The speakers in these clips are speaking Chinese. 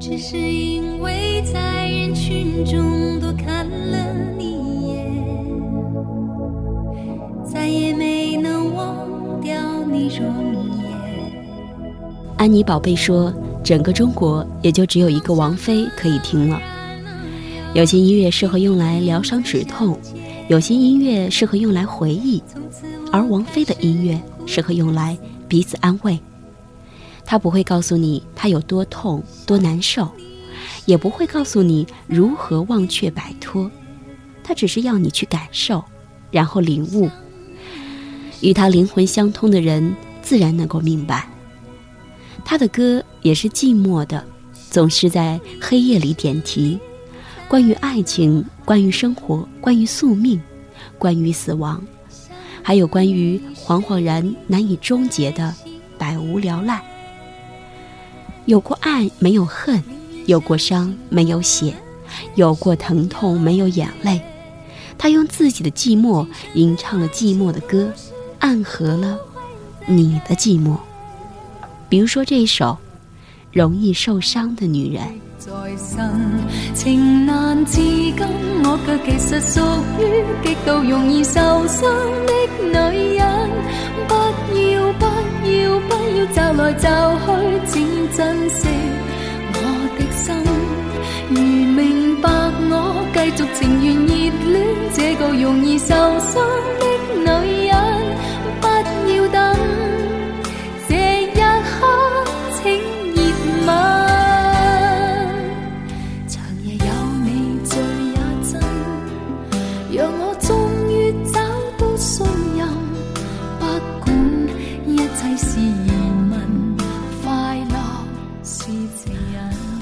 只是因为在人群中多看了你一眼，再也没能忘掉你容颜。安妮宝贝说：“整个中国也就只有一个王菲可以听了。有些音乐适合用来疗伤止痛，有些音乐适合用来回忆，而王菲的音乐适合用来彼此安慰。”他不会告诉你他有多痛多难受，也不会告诉你如何忘却摆脱，他只是要你去感受，然后领悟。与他灵魂相通的人自然能够明白。他的歌也是寂寞的，总是在黑夜里点题，关于爱情，关于生活，关于宿命，关于死亡，还有关于惶惶然难以终结的百无聊赖。有过爱没有恨，有过伤没有血，有过疼痛没有眼泪。他用自己的寂寞吟唱了寂寞的歌，暗合了你的寂寞。比如说这一首《容易受伤的女人》。情难自禁，我却其实属于极度容易受伤的女人。不要找来找去，只珍惜我的心。如明白我，继续情愿热恋这个容易受伤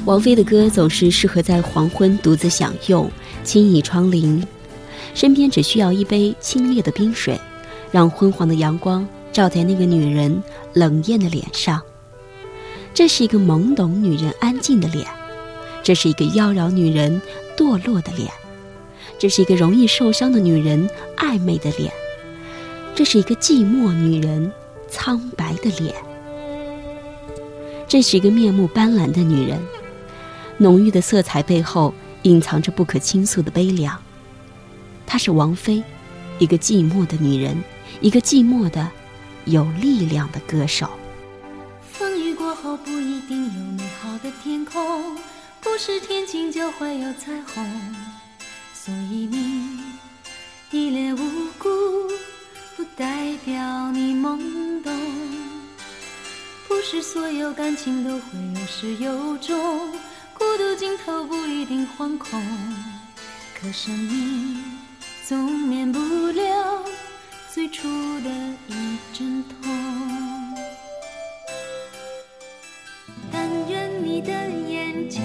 王菲的歌总是适合在黄昏独自享用，轻倚窗棂，身边只需要一杯清冽的冰水，让昏黄的阳光照在那个女人冷艳的脸上。这是一个懵懂女人安静的脸，这是一个妖娆女人堕落的脸，这是一个容易受伤的女人暧昧的脸，这是一个寂寞女人苍白的脸，这是一个面目斑斓的女人。浓郁的色彩背后隐藏着不可倾诉的悲凉。她是王菲，一个寂寞的女人，一个寂寞的、有力量的歌手。风雨过后不一定有美好的天空，不是天晴就会有彩虹。所以你一脸无辜，不代表你懵懂。不是所有感情都会有始有终，尽头不一定惶恐。可生命总免不了最初的一阵痛。但愿你的眼睛